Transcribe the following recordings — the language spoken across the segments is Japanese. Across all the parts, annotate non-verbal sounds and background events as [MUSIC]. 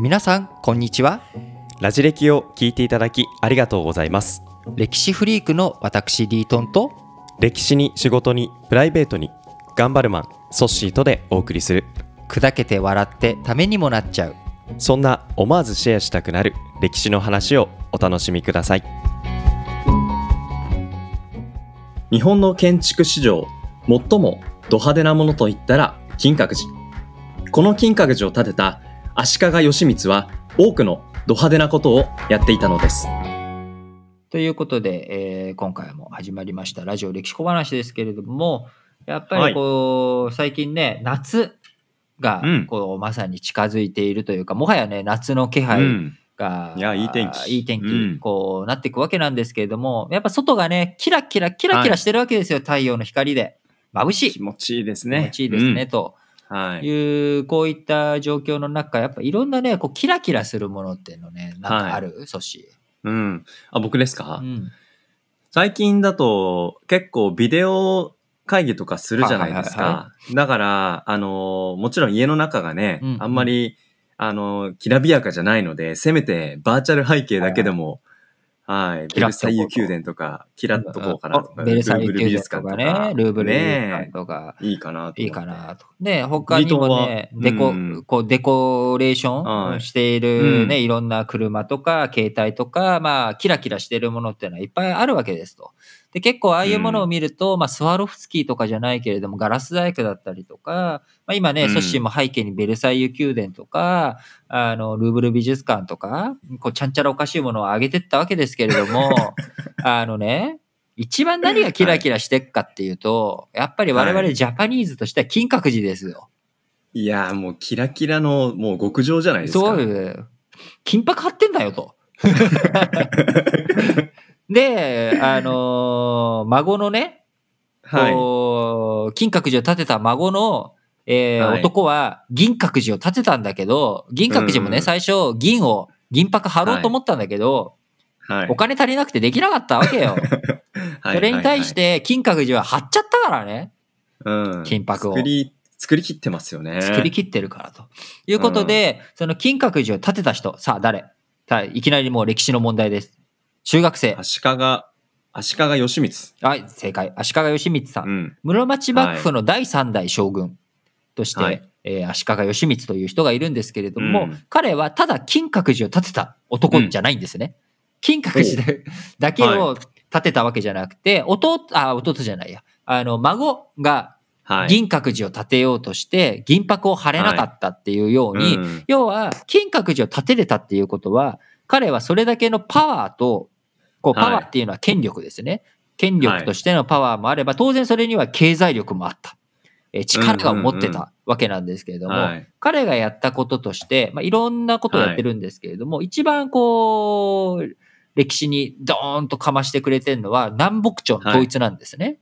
皆さんこんにちは。ラジ歴を聞いていただきありがとうございます。歴史フリークの私リートンと歴史に仕事にプライベートに頑張るマンソッシーとでお送りする。砕けて笑ってためにもなっちゃう。そんな思わずシェアしたくなる歴史の話をお楽しみください。日本の建築史上最もド派手なものといったら金閣寺。この金閣寺を建てた足利義満は多くのド派手なことをやっていたのです。ということで、えー今回も始まりましたラジオ歴史小話ですけれどもやっぱりこう、最近ね夏がうん。こうまさに近づいているというか、もはやね夏の気配うん。が、いやいい天気。いい天気、うん。こうなっていくわけなんですけれどもやっぱ外がねキラキラキラキラしてるわけですよ、太陽の光で。眩しい。気持ちいいです気ね持ちいいですね、とうんはい。いうこういった状況の中やっぱいろんなねこうキラキラするものっていうのねなんかある、ソシ。うん。あ僕ですか、うん。最近だと結構ビデオ会議とかするじゃないですはいはいか。だから、あの、もちろん家の中がね、うんあんまり、あの、きらびやかじゃないので、せめてバーチャル背景だけでも、はい、ベルキラッとサイユ宮殿とか、キラッとこうかなとか、あベルサイユ宮殿とかね、ルーブル美術館ねとか、いいかなと。いいかなと。ね、他にもね、デコ、こう、デコレーションはい。しているね、うん。いろんな車とか、携帯とか、まあ、キラキラしてるものっていうのはいっぱいあるわけですと。で、結構ああいうものを見ると、まあ、スワロフスキーとかじゃないけれども、ガラス細工だったりとか、まあ、今ね、うんソッシーも背景にベルサイユ宮殿とか、あの、ルーブル美術館とか、こう、ちゃんちゃらおかしいものを上げてったわけですけれども、[LAUGHS] あのね、一番何がキラキラしてっかっていうと、やっぱり我々ジャパニーズとしては金閣寺ですよ。いやーもうキラキラのもう極上じゃないですか。そうよ金箔貼ってんだよと。[LAUGHS] で、あのー [LAUGHS] 孫のね、はい。金閣寺を建てた孫の、えーはい男は銀閣寺を建てたんだけど、銀閣寺もね、うん最初銀を、銀箔貼ろうと思ったんだけど、はい。お金足りなくてできなかったわけよ。[LAUGHS] はいそれに対し、て金閣寺は貼っちゃったからね。金箔を作り、作り切ってますよね。作り切ってるからと。いうことで、その金閣寺を建てた人、さあ誰？いきなりもう歴史の問題です。中学生。足利、足利義満。はい、正解。足利義満さん。うん。室町幕府の第三代将軍として、はいえー足利義満という人がいるんですけれども、うん彼はただ金閣寺を建てた男じゃないんですね。金閣寺でだけを建てたわけじゃなくて、弟、あ、弟じゃないや。あの、孫がはい。銀閣寺を建てようとして、銀箔を貼れなかったっていうように、うん要は、金閣寺を建てれたっていうことは、彼はそれだけのパワーと、こう、はいパワーっていうのは権力ですね。権力としてのパワーもあれば、当然それには経済力もあった。えー力を持ってうんうんうんたわけなんですけれども、はい。彼がやったこととして、まあ、いろんなことをやってるんですけれども、一番こう、歴史にドーンとかましてくれてるのは、南北朝の統一なんですね。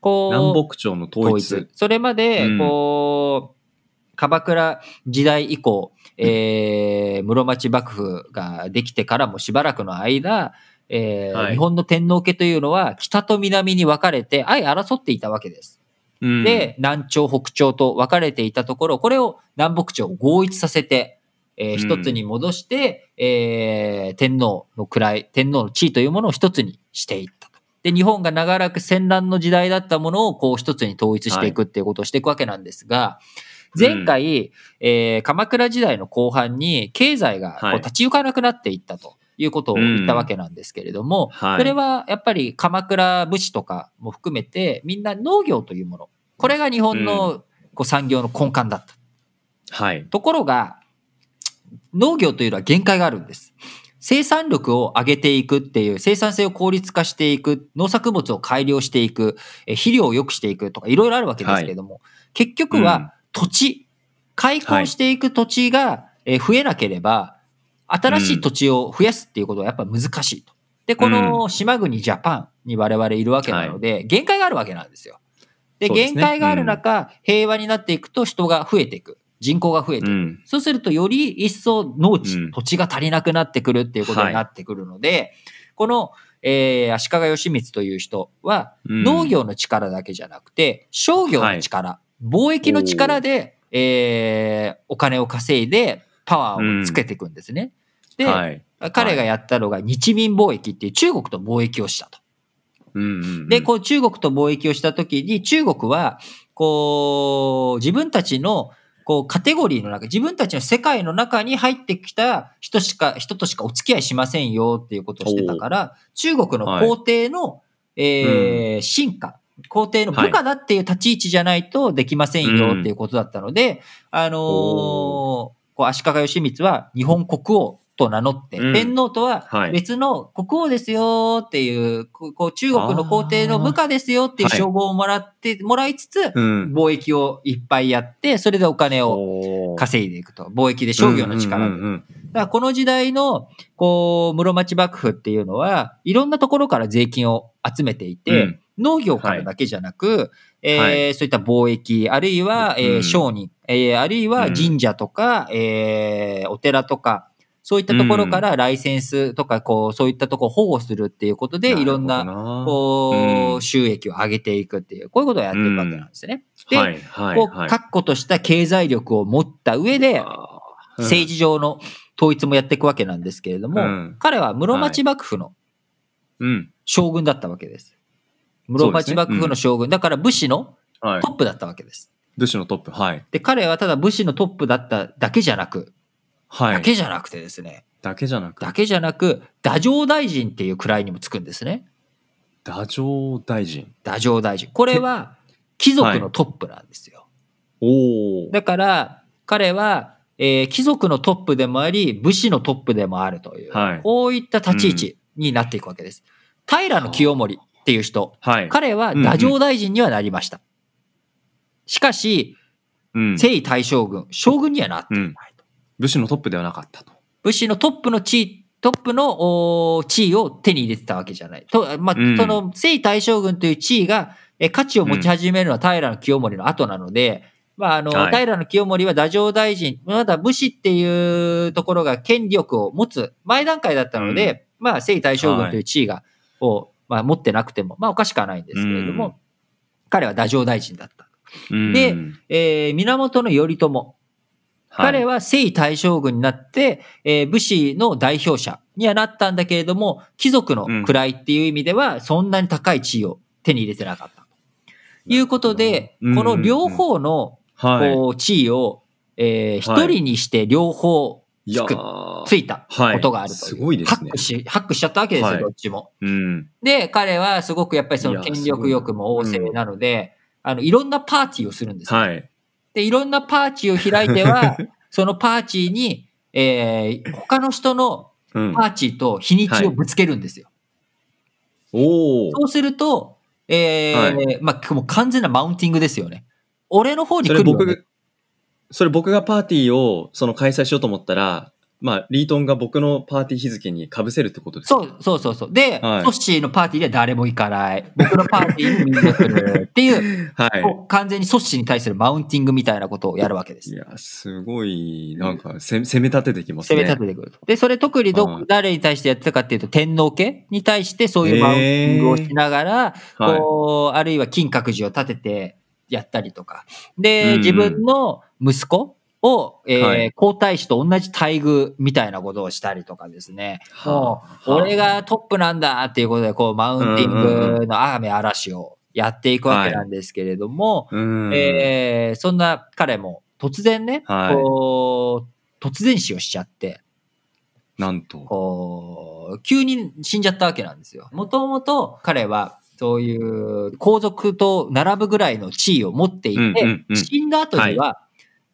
こう南北朝の統一。それまでう、んこう、鎌倉時代以降、えー室町幕府ができてからもしばらくの間、えーはい。日本の天皇家というのは北と南に分かれて相争っていたわけです。うん。で、南朝北朝と分かれていたところ、これを南北朝を合一させて、えーうん。一つに戻して、えー天皇の位、天皇の地位というものを一つにしていったと。で、日本が長らく戦乱の時代だったものをこう一つに統一していくっていうことをしていくわけなんですが、前回、えー鎌倉時代の後半に経済がこうはい。立ち行かなくなっていったと。いうことを言ったわけなんですけれども、はい。それはやっぱり鎌倉武士とかも含めてみんな農業というもの。これが日本のこう産業の根幹だった。はい。ところが農業というのは限界があるんです。生産力を上げていくっていう生産性を効率化していく農作物を改良していくえ肥料を良くしていくとかいろいろあるわけですけれども、結局うん。は土地。開墾していく土地がえ増えなければ新しい土地を増やすっていうことはやっぱ難しいと。で、この島国ジャパンに我々いるわけなので、限界があるわけなんですよ。で、限界がある中、平和になっていくと人が増えていく。人口が増えていく。うん。そうすると、より一層農地、うん土地が足りなくなってくるっていうことになってくるので、この、えー足利義満という人は、うん農業の力だけじゃなくて、商業の力、貿易の力で、えーお金を稼いで、パパワーをつけていくんですね。で、はい。彼がやったのが日民貿易っていう中国と貿易をしたと。うんうんうん。で、こう中国と貿易をしたときに中国は、こう、自分たちのこうカテゴリーの中、自分たちの世界の中に入ってきた人しか、人としかお付き合いしませんよっていうことをしてたから、中国の皇帝の、えー進化、皇帝の部下だっていう立ち位置じゃないとできませんよっていうことだったので、あのーおこう足利義満は日本国王と名乗って、うん。天皇とははい。別の国王ですよっていう、こう中国の皇帝の部下ですよっていうはい。称号をもらって、もらいつつ、うん。貿易をいっぱいやって、それでお金を稼いでいくと。貿易で商業の力だからこの時代の、こう、室町幕府っていうのは、いろんなところから税金を集めていて、うん。農業からだけじゃなく、えーはい。そういった貿易、あるいは、え商人、えーあるいは神社とか、えーお寺とか、そういったところからライセンスとか、こう、そういったところを保護するっていうことで、いろんな、なこう、うん収益を上げていくっていう、こういうことをやっていくわけなんですね。で、こう、はい。確固とした経済力を持った上で、政治上の統一もやっていくわけなんですけれども、うん彼は室町幕府のうん。将軍だったわけです。室町幕府の将軍、だから武士のはいト。ップだったわけです。武士のトップ。はい。で、彼はただ武士のトップだっただけじゃなく、はい。だけじゃなくてですね、だけじゃなく、だけじゃなく、太政大臣っていう位にもつくんですね。太政大臣。太政大臣。これは貴族のトップなんですよ。おお。だから、彼は、えー貴族のトップでもあり、武士のトップでもあるという、はいこういった立ち位置になっていくわけです。平清盛っていう人、はい。彼は太政大臣にはなりました。しかし、うん。征夷大将軍、将軍にはなっていないと。武士のトップではなかったと。武士のトップの地位、トップの地位を手に入れてたわけじゃない。とまあ、うんその征夷大将軍という地位が、え価値を持ち始めるのは平清盛の後なので、まあ、あの、はい平清盛は太政大臣、まだ武士っていうところが権力を持つ前段階だったので、まあ、征夷大将軍という地位が、を、まあ、持ってなくても、まあ、おかしくはないんですけれども、うん彼は太政大臣だった。うんでえー源頼朝。彼はは征夷大将軍になって、えー武士の代表者にはなったんだけれども、貴族の位っていう意味では、そんなに高い地位を手に入れてなかった。ということで、うんこの両方の。こう地位を、えー一はい人にして両方つくーついたことがあると。すごいですねハックし、ハックしちゃったわけですよ、はいどっちも。うん。で、彼はすごくやっぱりその権力欲も旺盛なので、あの、いろんなパーティーをするんですよ。はい。で、いろんなパーティーを開いては、[LAUGHS] そのパーティーに、えー他の人のうんパーティーと日にちをぶつけるんですよ。おお。そうすると、えーまあ、もう完全なマウンティングですよね。俺の方にそれ来るよ、ね。僕、それ僕がパーティーをその開催しようと思ったら、まあ、リートンが僕のパーティー日付に被せるってことですか？そうそうそうそう。で、はいソッシーのパーティーでは誰も行かない。僕のパーティーにみんな来るっていう、[LAUGHS] はもう完全にソッシーに対するマウンティングみたいなことをやるわけでい。いす。や、すごい、なんか、せ攻め立ててきますね。攻め立ててくると。で、それ特にど、はい誰に対してやってたかっていうと、天皇家に対してそういうマウンティングをしながら、はい。こう、あるいは金閣寺を建ててやったりとか。で、自分の息子を、えーはい皇太子と同じ待遇みたいなことをしたりとかですね。もう、はあ俺がトップなんだっていうことで、こう、マウンティングの雨嵐をやっていくわけなんですけれども、うん。えーそんな彼も突然ね、はいこう、突然死をしちゃって、なんと。こう、急に死んじゃったわけなんですよ。もともと彼は、そういう皇族と並ぶぐらいの地位を持っていて、うんうんうん死んだ後には、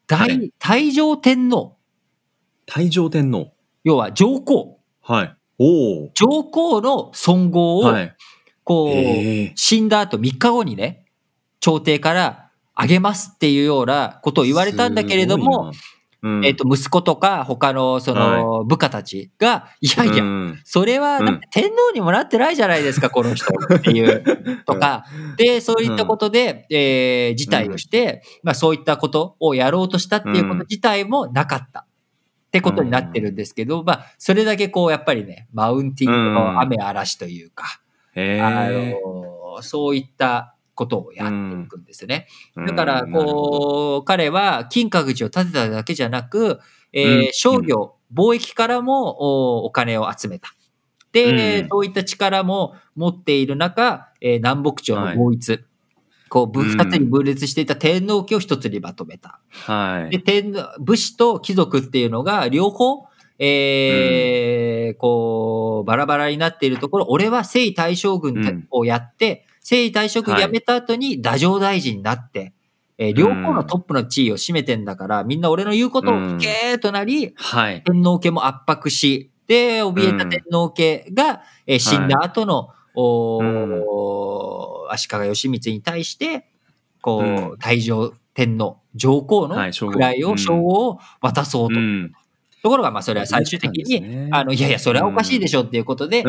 大、はい太上天皇、太上天皇。要は上皇、はい。おお。上皇の尊号を、はい。こう、死んだ後3日後にね、朝廷からあげますっていうようなことを言われたんだけれども、、うん。えっ、と、息子とか他のその部下たちが、いやいや、うん。それは、天皇にもなってないじゃないですか、この人っていう、[LAUGHS] とか、で、そういったことで、えー辞退をして、まあそういったことをやろうとしたっていうこと自体もなかった。ってことになってるんですけど、まあ、それだけこう、やっぱりね、マウンティングの雨嵐というか、へあえ。の、そういったことをやっていくんですね。うんだから、こう、彼は金閣寺を建てただけじゃなく、えーうん商業、貿易からもおお金を集めた。で、うんそういった力も持っている中、えー南北朝の統一、こう、ぶうん二つに分裂していた天皇家を一つにまとめた。で、はい。天武士と貴族っていうのが両方、えーこう、バラバラになっているところ、俺は征夷大将軍うんをやって、征夷大将軍辞めた後に太政大臣になって、えー両方のトップの地位を占めてんだから、みんな俺の言うことを聞けーとなり、はい。天皇家も圧迫し、で、怯えた天皇家が、えー死んだ後の、おー足利義満に対して、こう、うん。太上天皇、上皇の位を、うん。称号を渡そうと。うん。ところが、まあ、それは最終的に、あの、いやいや、それはおかしいでしょっていうことで、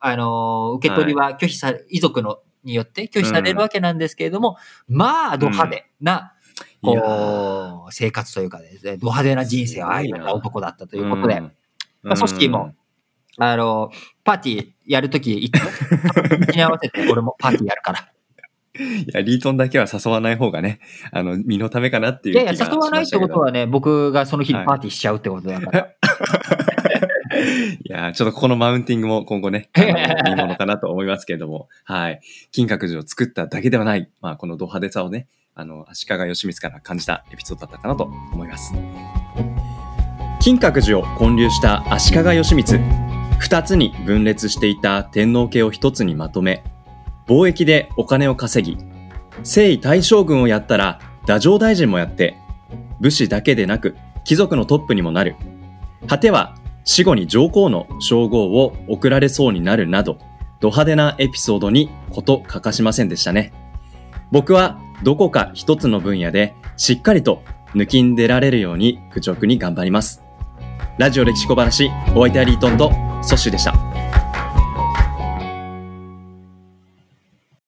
あの、受け取りは拒否され、遺族の、によって拒否されるわけなんですけれども、まあ、ド派手な、いやこう、生活というかですね、ド派手な人生を歩めた男だったということで、ん。まあ組織も、あの、パーティーやるとき、一日に合わせて俺もパーティーやるから。[LAUGHS] いや、リートンだけは誘わない方がね、あの、身のためかなっていいうやいや、気がし誘わないってことはね、僕がその日にはい。パーティーしちゃうってことだから。い [LAUGHS] やーちょっとここのマウンティングも今後ね、[LAUGHS] いいものかなと思いますけれども、はい。金閣寺を作っただけではない、まあ、このド派手さをね、あの、足利義満から感じたエピソードだったかなと思います。金閣寺を建立した足利義満。二つに分裂していた天皇家を一つにまとめ、貿易でお金を稼ぎ、征夷大将軍をやったら、太政大臣もやって、武士だけでなく、貴族のトップにもなる。果ては死後に上皇の称号を贈られそうになるなど、ド派手なエピソードにこと欠かしませんでしたね。僕はどこか一つの分野でしっかりと抜きんでられるように愚直に頑張ります。ラジオ歴史小話、お相手はリートンとソッシュでした。